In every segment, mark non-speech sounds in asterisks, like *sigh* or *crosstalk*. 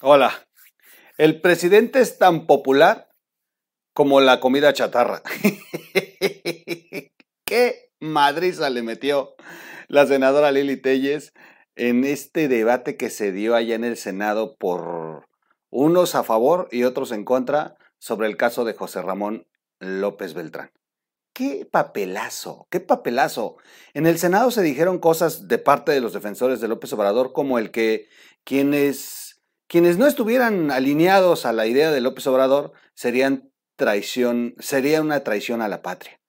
Hola. El presidente es tan popular como la comida chatarra. *laughs* ¿Qué madriza le metió la senadora Lili Telles en este debate que se dio allá en el Senado por unos a favor y otros en contra sobre el caso de José Ramón López Beltrán? qué papelazo, qué papelazo. En el Senado se dijeron cosas de parte de los defensores de López Obrador como el que quienes, quienes no estuvieran alineados a la idea de López Obrador serían traición, sería una traición a la patria.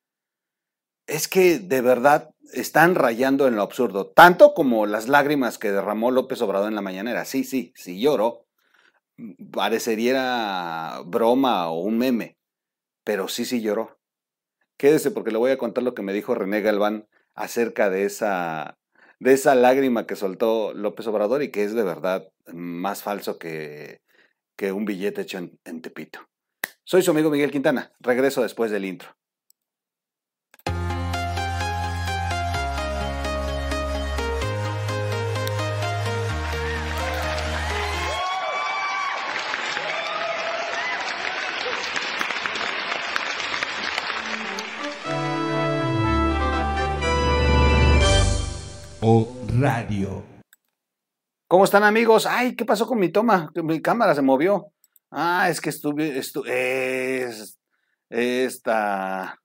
Es que de verdad están rayando en lo absurdo, tanto como las lágrimas que derramó López Obrador en la mañanera. Sí, sí, sí lloró. Parecería broma o un meme, pero sí, sí lloró. Quédese porque le voy a contar lo que me dijo René Galván acerca de esa, de esa lágrima que soltó López Obrador y que es de verdad más falso que, que un billete hecho en, en Tepito. Soy su amigo Miguel Quintana. Regreso después del intro. Radio. ¿Cómo están amigos? Ay, ¿qué pasó con mi toma? Mi cámara se movió. Ah, es que estuve, estu es, esta,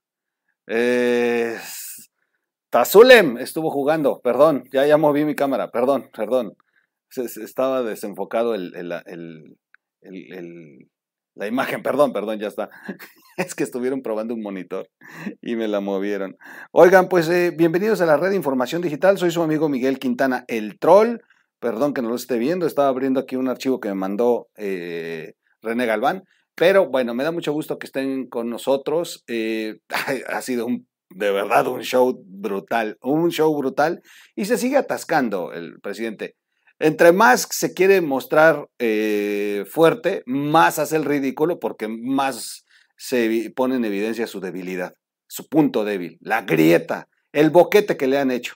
es, Tazulem estuvo jugando, perdón, ya, ya moví mi cámara, perdón, perdón. Estaba desenfocado el, el, el, el- la imagen, perdón, perdón, ya está. *laughs* Es que estuvieron probando un monitor y me la movieron. Oigan, pues eh, bienvenidos a la red de información digital. Soy su amigo Miguel Quintana, el troll. Perdón que no lo esté viendo, estaba abriendo aquí un archivo que me mandó eh, René Galván. Pero bueno, me da mucho gusto que estén con nosotros. Eh, *laughs* ha sido un, de verdad un show brutal, un show brutal. Y se sigue atascando el presidente. Entre más se quiere mostrar eh, fuerte, más hace el ridículo porque más se pone en evidencia su debilidad, su punto débil, la grieta, el boquete que le han hecho.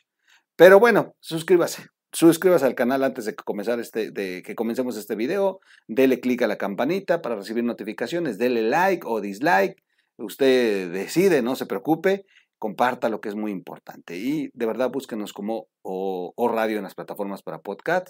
Pero bueno, suscríbase. Suscríbase al canal antes de que, comenzar este, de que comencemos este video. Dele clic a la campanita para recibir notificaciones. Dele like o dislike. Usted decide, no se preocupe. Comparta lo que es muy importante. Y de verdad búsquenos como o, radio en las plataformas para podcast.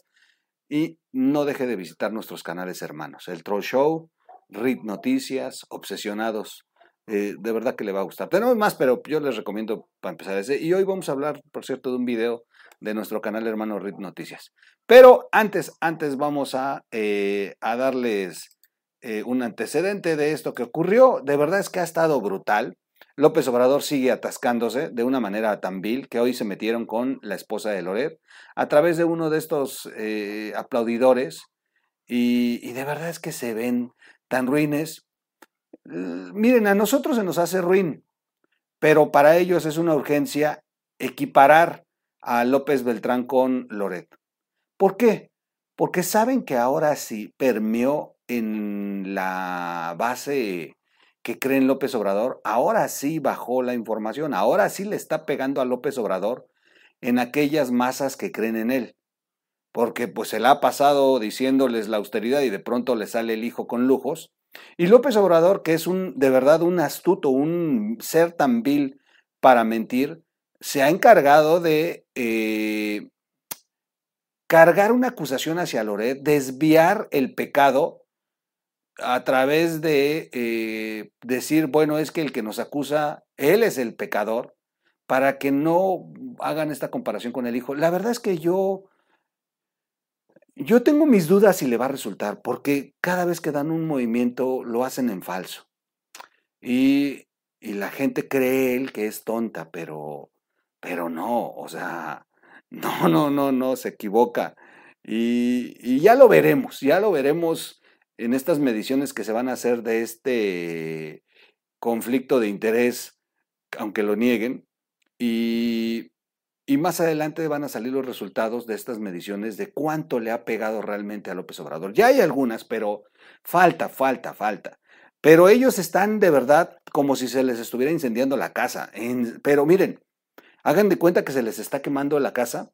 Y no deje de visitar nuestros canales hermanos. El Troll Show, RIT Noticias, Obsesionados. Eh, de verdad que le va a gustar. Tenemos más, pero yo les recomiendo para empezar ese. Y hoy vamos a hablar, por cierto, de un video de nuestro canal hermano RIT Noticias. Pero antes, antes vamos a, eh, a darles eh, un antecedente de esto que ocurrió. De verdad es que ha estado brutal. López Obrador sigue atascándose de una manera tan vil que hoy se metieron con la esposa de Loret a través de uno de estos eh, aplaudidores y, y de verdad es que se ven tan ruines. Miren, a nosotros se nos hace ruin, pero para ellos es una urgencia equiparar a López Beltrán con Loret. ¿Por qué? Porque saben que ahora sí permeó en la base que cree en López Obrador, ahora sí bajó la información, ahora sí le está pegando a López Obrador en aquellas masas que creen en él. Porque pues se la ha pasado diciéndoles la austeridad y de pronto le sale el hijo con lujos. Y López Obrador, que es un de verdad un astuto, un ser tan vil para mentir, se ha encargado de eh, cargar una acusación hacia Loret, desviar el pecado a través de eh, decir, bueno, es que el que nos acusa, él es el pecador, para que no hagan esta comparación con el hijo. La verdad es que yo, yo tengo mis dudas si le va a resultar, porque cada vez que dan un movimiento lo hacen en falso. Y, y la gente cree él que es tonta, pero, pero no, o sea, *laughs* no, no, no, no, se equivoca. Y, y ya lo veremos, ya lo veremos en estas mediciones que se van a hacer de este conflicto de interés, aunque lo nieguen. Y, y más adelante van a salir los resultados de estas mediciones de cuánto le ha pegado realmente a López Obrador. Ya hay algunas, pero falta, falta, falta. Pero ellos están de verdad como si se les estuviera incendiando la casa. Pero miren, hagan de cuenta que se les está quemando la casa,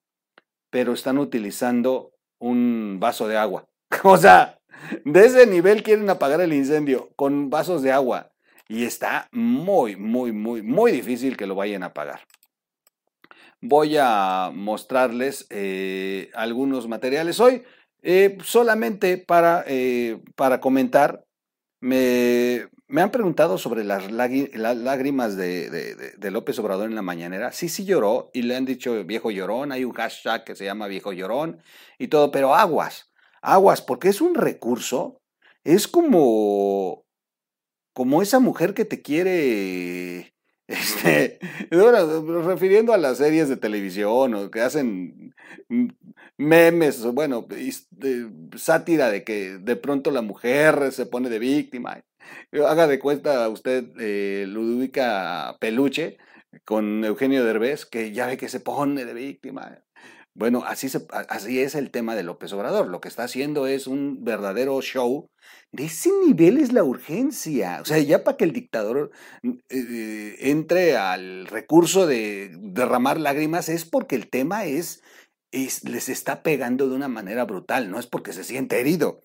pero están utilizando un vaso de agua. *laughs* O sea, De ese nivel quieren apagar el incendio con vasos de agua. Y está muy, muy, muy, muy difícil que lo vayan a apagar. Voy a mostrarles eh, algunos materiales hoy, eh, solamente para, eh, para comentar. Me, me, han preguntado sobre las, lágrimas de, de, López Obrador en la mañanera. Sí, sí lloró y le han dicho viejo llorón. Hay un hashtag que se llama viejo llorón y todo, pero aguas, aguas, porque es un recurso. Es como como esa mujer que te quiere, *laughs* este, refiriendo a las series de televisión o que hacen memes, bueno, sátira de que de pronto la mujer se pone de víctima. Haga de cuenta usted eh, Ludovica Peluche con Eugenio Derbez, que ya ve que se pone de víctima. Bueno, así, así es el tema de López Obrador. Lo que está haciendo es un verdadero show. De ese nivel es la urgencia. O sea, ya para que el dictador mm, eh, entre al recurso de derramar lágrimas es porque el tema es, es, les está pegando de una manera brutal, no es porque se siente herido.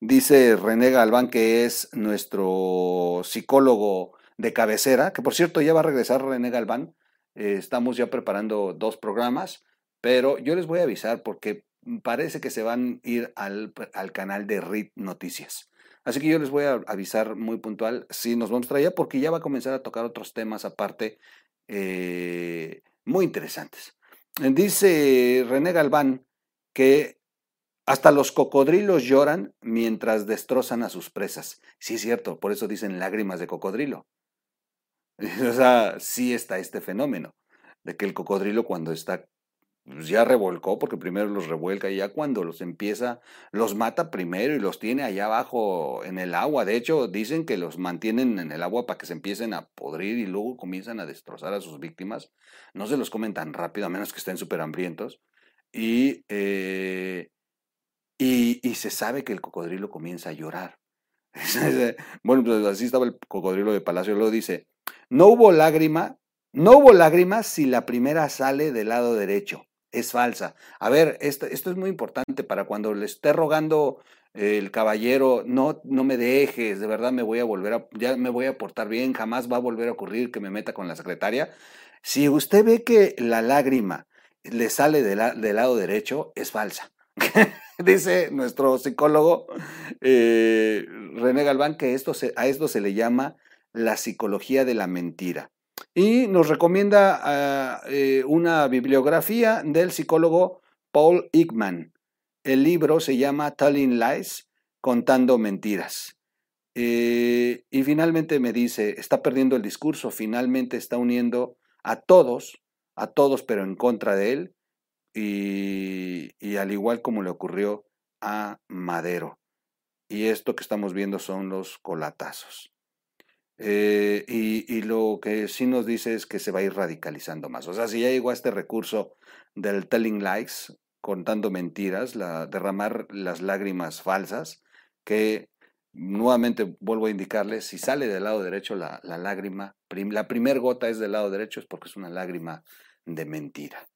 Dice René Galván, que es nuestro psicólogo de cabecera, que por cierto ya va a regresar René Galván. Eh, estamos ya preparando dos programas. Pero yo les voy a avisar porque parece que se van a ir al, canal de RIT Noticias. Así que yo les voy a avisar muy puntual si nos vamos a traer porque ya va a comenzar a tocar otros temas aparte eh, muy interesantes. Dice René Galván que hasta los cocodrilos lloran mientras destrozan a sus presas. Sí es cierto, por eso dicen lágrimas de cocodrilo. *laughs* O sea, sí está este fenómeno de que el cocodrilo cuando está pues, ya revolcó, porque primero los revuelca y ya cuando los empieza, los mata primero y los tiene allá abajo en el agua. De hecho, dicen que los mantienen en el agua para que se empiecen a podrir y luego comienzan a destrozar a sus víctimas. No se los comen tan rápido, a menos que estén súper hambrientos. Y, eh, y, y se sabe que el cocodrilo comienza a llorar. *laughs* bueno, pues así estaba el cocodrilo de Palacio. Luego dice, no hubo lágrima, no hubo lágrimas si la primera sale del lado derecho es falsa. A ver, esto, esto es muy importante para cuando le esté rogando el caballero, no, no me dejes, de verdad me voy a volver a, ya me voy a portar bien, jamás va a volver a ocurrir que me meta con la secretaria. Si usted ve que la lágrima le sale del lado derecho, es falsa. *laughs* Dice nuestro psicólogo eh, René Galván que a esto se le llama la psicología de la mentira y nos recomienda ah, eh, una bibliografía del psicólogo Paul Ekman. El libro se llama Telling Lies, contando mentiras. Eh, y finalmente me dice, está perdiendo el discurso, finalmente está uniendo a todos, a todos pero en contra de él, y, y al igual como le ocurrió a Madero. Y esto que estamos viendo son los colatazos. Eh, y, lo que sí nos dice es que se va a ir radicalizando más. O sea, si ya llegó a este recurso del telling lies, contando mentiras, la, derramar las lágrimas falsas, que nuevamente vuelvo a indicarles, si sale del lado derecho la, lágrima, la primer gota es del lado derecho, es porque es una lágrima de mentira.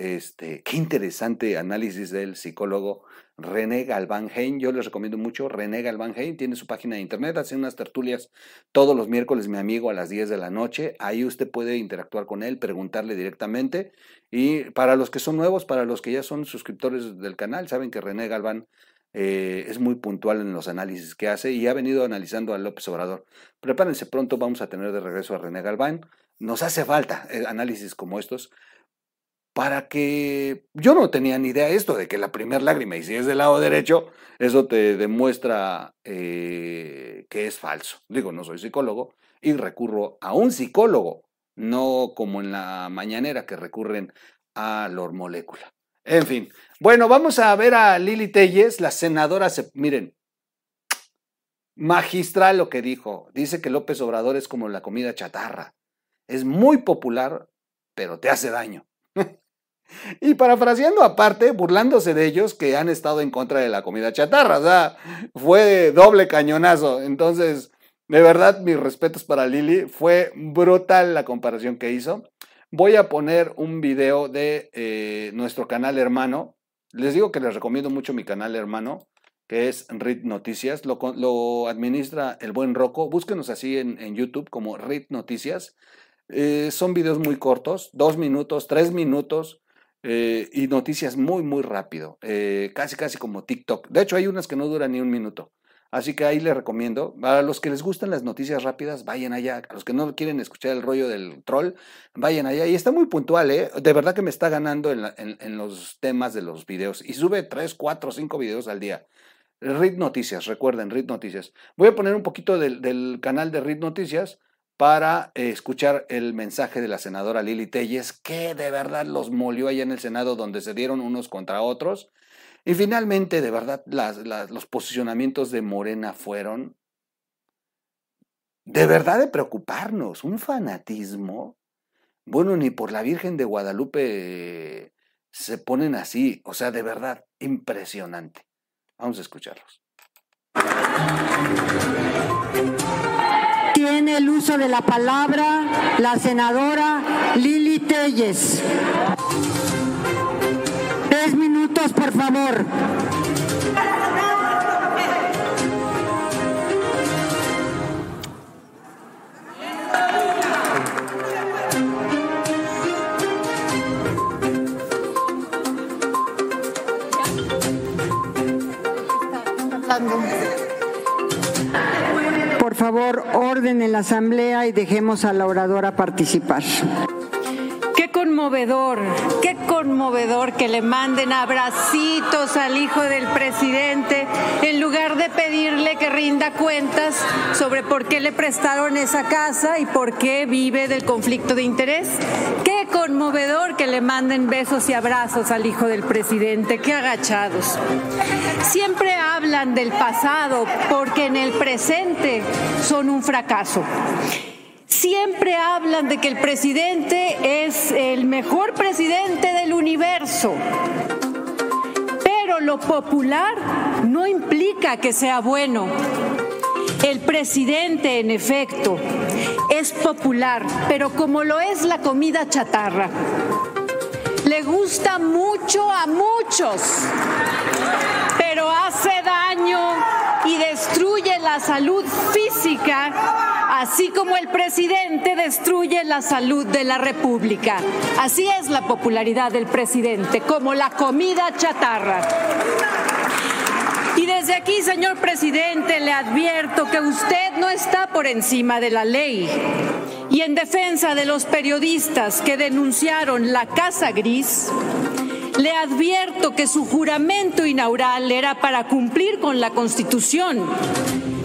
Este, qué interesante análisis del psicólogo René Galván Hein. Yo les recomiendo mucho. René Galván Hein tiene su página de internet, hace unas tertulias todos los miércoles, mi amigo, a las 10 de la noche. Ahí usted puede interactuar con él, preguntarle directamente. Y para los que son nuevos, para los que ya son suscriptores del canal, saben que René Galván eh, es muy puntual en los análisis que hace y ha venido analizando a López Obrador. Prepárense pronto, vamos a tener de regreso a René Galván. Nos hace falta eh, análisis como estos para que yo no tenía ni idea de esto, de que la primera lágrima, y si es del lado derecho, eso te demuestra eh, que es falso. Digo, no soy psicólogo y recurro a un psicólogo, no como en la mañanera que recurren a la molécula. En fin, bueno, vamos a ver a Lili Telles, la senadora, miren, magistral lo que dijo. Dice que López Obrador es como la comida chatarra. Es muy popular, pero te hace daño. *laughs* *laughs* Y parafraseando aparte, burlándose de ellos que han estado en contra de la comida chatarra. O sea, fue doble cañonazo. Entonces, de verdad, mis respetos para Lili. Fue brutal la comparación que hizo. Voy a poner un video de eh, nuestro canal hermano. Les digo que les recomiendo mucho mi canal hermano, que es RIT Noticias. Lo, administra el buen Roco. Búsquenos así en, en YouTube como RIT Noticias. Eh, son videos muy cortos, dos minutos, tres minutos. Eh, y noticias muy, muy rápido, eh, casi, casi como TikTok. De hecho, hay unas que no duran ni un minuto. Así que ahí les recomiendo. A los que les gustan las noticias rápidas, vayan allá. A los que no quieren escuchar el rollo del troll, vayan allá. Y está muy puntual, ¿eh? De verdad que me está ganando en, los temas de los videos. Y sube 3, 4, 5 videos al día. RIT Noticias, recuerden, RIT Noticias. Voy a poner un poquito del, del canal de RIT Noticias para eh, escuchar el mensaje de la senadora Lili Telles, que de verdad los molió allá en el Senado, donde se dieron unos contra otros. Y finalmente, de verdad, los posicionamientos de Morena fueron de verdad de preocuparnos, un fanatismo. Bueno, ni por la Virgen de Guadalupe se ponen así, o sea, de verdad, impresionante. Vamos a escucharlos tiene el uso de la palabra la senadora Lili Telles. Tres minutos, por favor. En la asamblea y dejemos a la oradora participar. Qué conmovedor, qué conmovedor que le manden abracitos al hijo del presidente en lugar de pedirle que rinda cuentas sobre por qué le prestaron esa casa y por qué vive del conflicto de interés. Conmovedor que le manden besos y abrazos al hijo del presidente, qué agachados. Siempre hablan del pasado porque en el presente son un fracaso. Siempre hablan de que el presidente es el mejor presidente del universo. Pero lo popular no implica que sea bueno. El presidente, en efecto, es popular, pero como lo es la comida chatarra, le gusta mucho a muchos, pero hace daño y destruye la salud física, así como el presidente destruye la salud de la República. Así es la popularidad del presidente, como la comida chatarra. Y desde aquí, señor presidente, le advierto que usted no está por encima de la ley. Y en defensa de los periodistas que denunciaron la Casa Gris, le advierto que su juramento inaugural era para cumplir con la Constitución.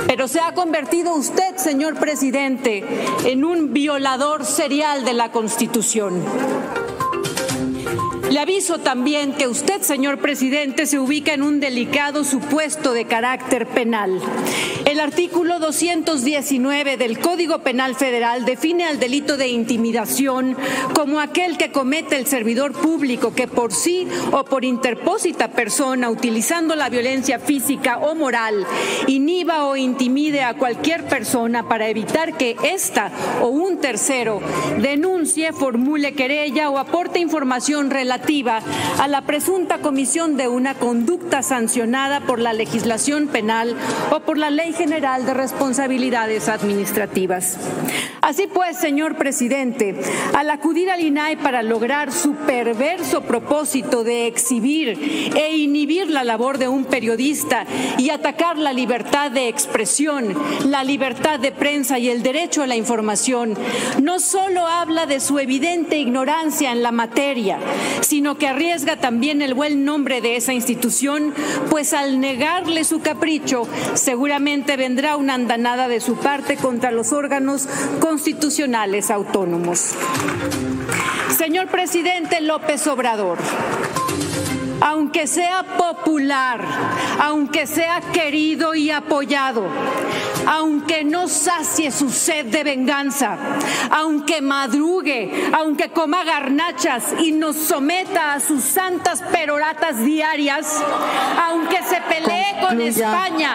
Pero se ha convertido usted, señor presidente, en un violador serial de la Constitución. Le aviso también que usted, señor presidente, se ubica en un delicado supuesto de carácter penal. El artículo 219 del Código Penal Federal define al delito de intimidación como aquel que comete el servidor público que por sí o por interpósita persona, utilizando la violencia física o moral, inhiba o intimide a cualquier persona para evitar que ésta o un tercero denuncie, formule querella o aporte información relativa a la presunta comisión de una conducta sancionada por la legislación penal o por la Ley General de Responsabilidades Administrativas. Así pues, señor presidente, al acudir al INAI para lograr su perverso propósito de exhibir e inhibir la labor de un periodista y atacar la libertad de expresión, la libertad de prensa y el derecho a la información, no solo habla de su evidente ignorancia en la materia, sino que arriesga también el buen nombre de esa institución, pues al negarle su capricho, seguramente vendrá una andanada de su parte contra los órganos constitucionales autónomos. Señor presidente López Obrador, aunque sea popular, aunque sea querido y apoyado, aunque no sacie su sed de venganza, aunque madrugue, aunque coma garnachas y nos someta a sus santas peroratas diarias, aunque se pelee con España,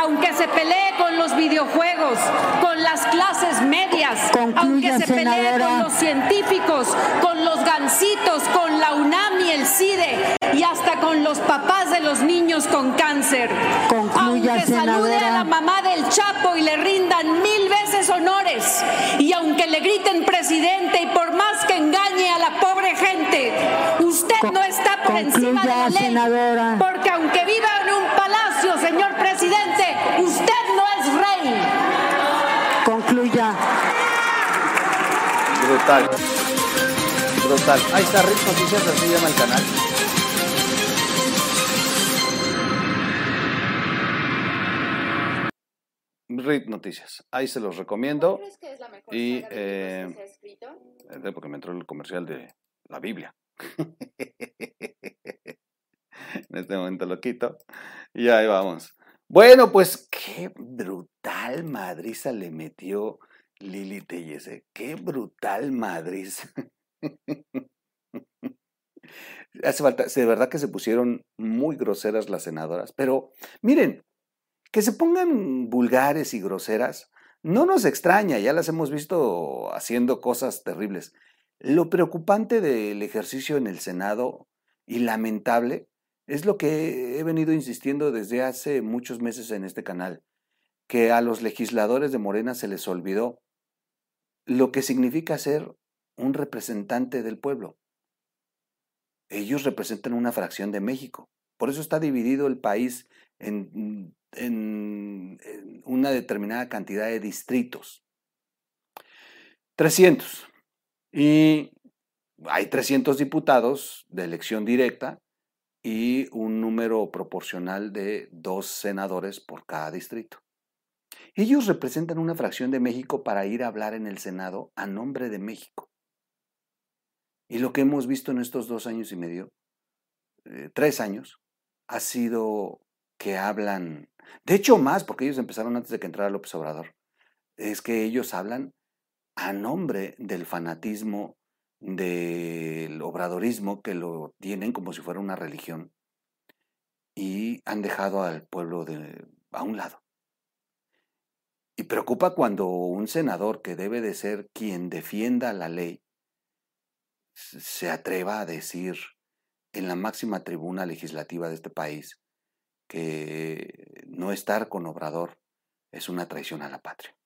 aunque se pelee con los videojuegos, con las clases medias, aunque se pelee con los científicos, con los gancitos, con la UNAM y el CIDE, y hasta con los papás de los niños con cáncer. Concluya, aunque salude a la mamá del Chapo y le rindan mil veces honores, y aunque le griten presidente y por más que engañe a la pobre gente, usted Con- no está por encima de la concluya, ley. senadora. Porque aunque viva en un palacio, señor presidente, usted no es rey. Concluya. Brutal. Brutal. Ahí está Ritz Noticias, así se llama el canal. Rit Noticias. Ahí se los recomiendo. ¿Crees que es la mejor Y, saga de libros eh, que se ha escrito? Eh, Porque me entró el comercial de la Biblia. *laughs* en este momento lo quito. Y ahí vamos. Bueno, pues qué brutal madriza le metió Lili Telleze. Qué brutal madriza. *laughs* Hace falta, de verdad que se pusieron muy groseras las senadoras, pero miren, que se pongan vulgares y groseras no nos extraña, ya las hemos visto haciendo cosas terribles. Lo preocupante del ejercicio en el Senado y lamentable es lo que he venido insistiendo desde hace muchos meses en este canal, que a los legisladores de Morena se les olvidó lo que significa ser un representante del pueblo. Ellos representan una fracción de México. Por eso está dividido el país en, en- una determinada cantidad de distritos. 300. Y hay 300 diputados de elección directa y un número proporcional de dos senadores por cada distrito. Ellos representan una fracción de México para ir a hablar en el Senado a nombre de México. Y lo que hemos visto en estos dos años y medio, eh, tres años, ha sido que hablan, de hecho más, porque ellos empezaron antes de que entrara López Obrador, es que ellos hablan a nombre del fanatismo, del obradorismo, que lo tienen como si fuera una religión, y han dejado al pueblo de, a un lado. Y preocupa cuando un senador que debe de ser quien defienda la ley se atreva a decir en la máxima tribuna legislativa de este país que no estar con Obrador es una traición a la patria.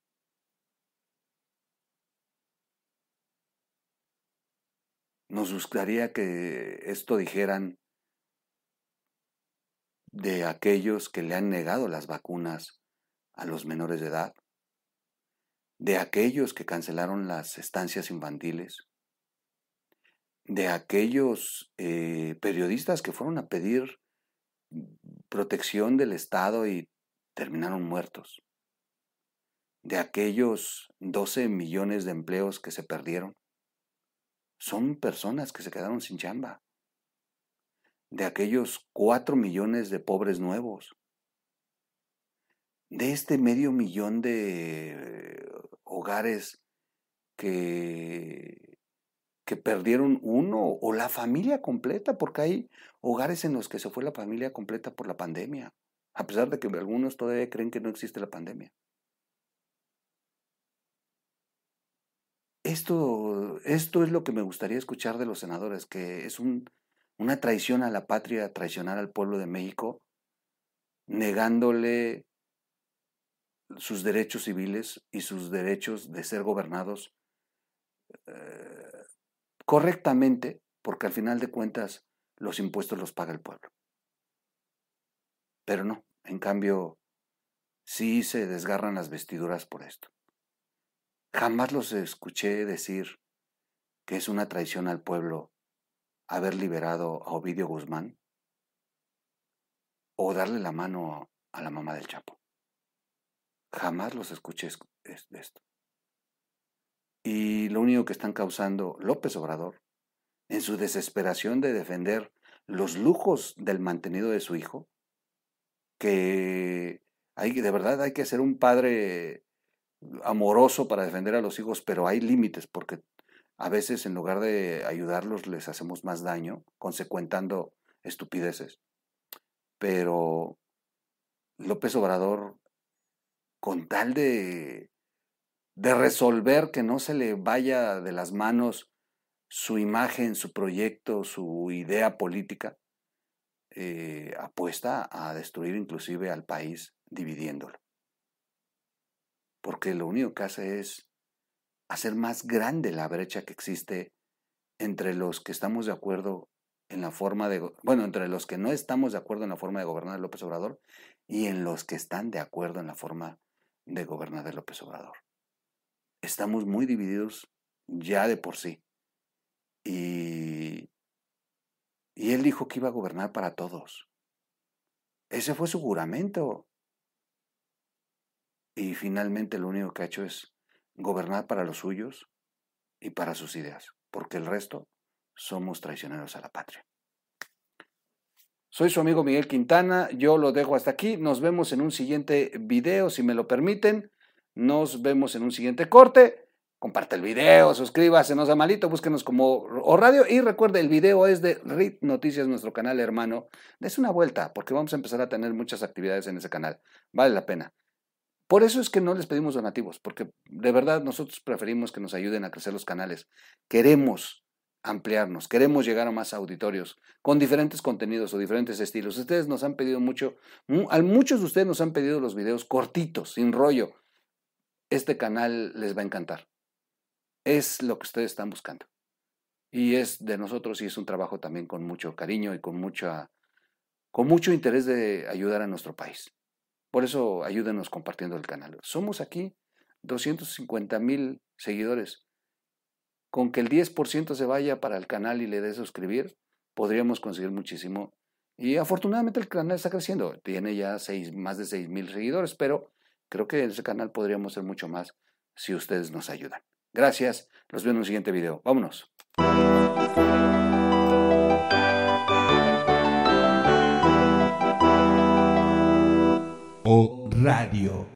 Nos gustaría que esto dijeran de aquellos que le han negado las vacunas a los menores de edad, de aquellos que cancelaron las estancias infantiles, de aquellos eh, periodistas que fueron a pedir protección del Estado y terminaron muertos, de aquellos 12 millones de empleos que se perdieron. Son personas que se quedaron sin chamba, de aquellos 4 millones de pobres nuevos, de este medio millón de hogares que, que perdieron uno o la familia completa, porque hay hogares en los que se fue la familia completa por la pandemia, a pesar de que algunos todavía creen que no existe la pandemia. Esto, esto es lo que me gustaría escuchar de los senadores, que es un, una traición a la patria, traicionar al pueblo de México, negándole sus derechos civiles y sus derechos de ser gobernados eh, correctamente, porque al final de cuentas los impuestos los paga el pueblo. Pero no, en cambio, sí se desgarran las vestiduras por esto. Jamás los escuché decir que es una traición al pueblo haber liberado a Ovidio Guzmán o darle la mano a la mamá del Chapo. Jamás los escuché es- es- de esto. Y lo único que están causando López Obrador, en su desesperación de defender los lujos del mantenido de su hijo, que de verdad hay que ser un padre amoroso para defender a los hijos, pero hay límites, porque a veces en lugar de ayudarlos les hacemos más daño, consecuentando estupideces. Pero López Obrador, con tal de, de resolver que no se le vaya de las manos su imagen, su proyecto, su idea política, eh, apuesta a destruir inclusive al país dividiéndolo. Porque lo único que hace es hacer más grande la brecha que existe entre los que estamos de acuerdo en la forma de, bueno, entre los que no estamos de acuerdo en la forma de gobernar López Obrador y en los que están de acuerdo en la forma de gobernar de López Obrador. Estamos muy divididos ya de por sí. Y, y él dijo que iba a gobernar para todos. Ese fue su juramento. Y finalmente lo único que ha hecho es gobernar para los suyos y para sus ideas, porque el resto somos traicioneros a la patria. Soy su amigo Miguel Quintana, yo lo dejo hasta aquí, nos vemos en un siguiente video, si me lo permiten, nos vemos en un siguiente corte, comparte el video, suscríbase, no sea malito, búsquenos como o radio y recuerde, el video es de RIT Noticias, nuestro canal hermano, des una vuelta, porque vamos a empezar a tener muchas actividades en ese canal, vale la pena. Por eso es que no les pedimos donativos, porque de verdad nosotros preferimos que nos ayuden a crecer los canales. Queremos ampliarnos, queremos llegar a más auditorios con diferentes contenidos o diferentes estilos. Ustedes nos han pedido mucho, muchos de ustedes nos han pedido los videos cortitos, sin rollo. Este canal les va a encantar. Es lo que ustedes están buscando. Y es de nosotros y es un trabajo también con mucho cariño y con, mucha, con mucho interés de ayudar a nuestro país. Por eso ayúdenos compartiendo el canal. Somos aquí 250 mil seguidores. Con que el 10% se vaya para el canal y le dé suscribir, podríamos conseguir muchísimo. Y afortunadamente el canal está creciendo. Tiene ya seis, más de 6 mil seguidores, pero creo que en ese canal podríamos ser mucho más si ustedes nos ayudan. Gracias. Los veo en un siguiente video. Vámonos. O Radio.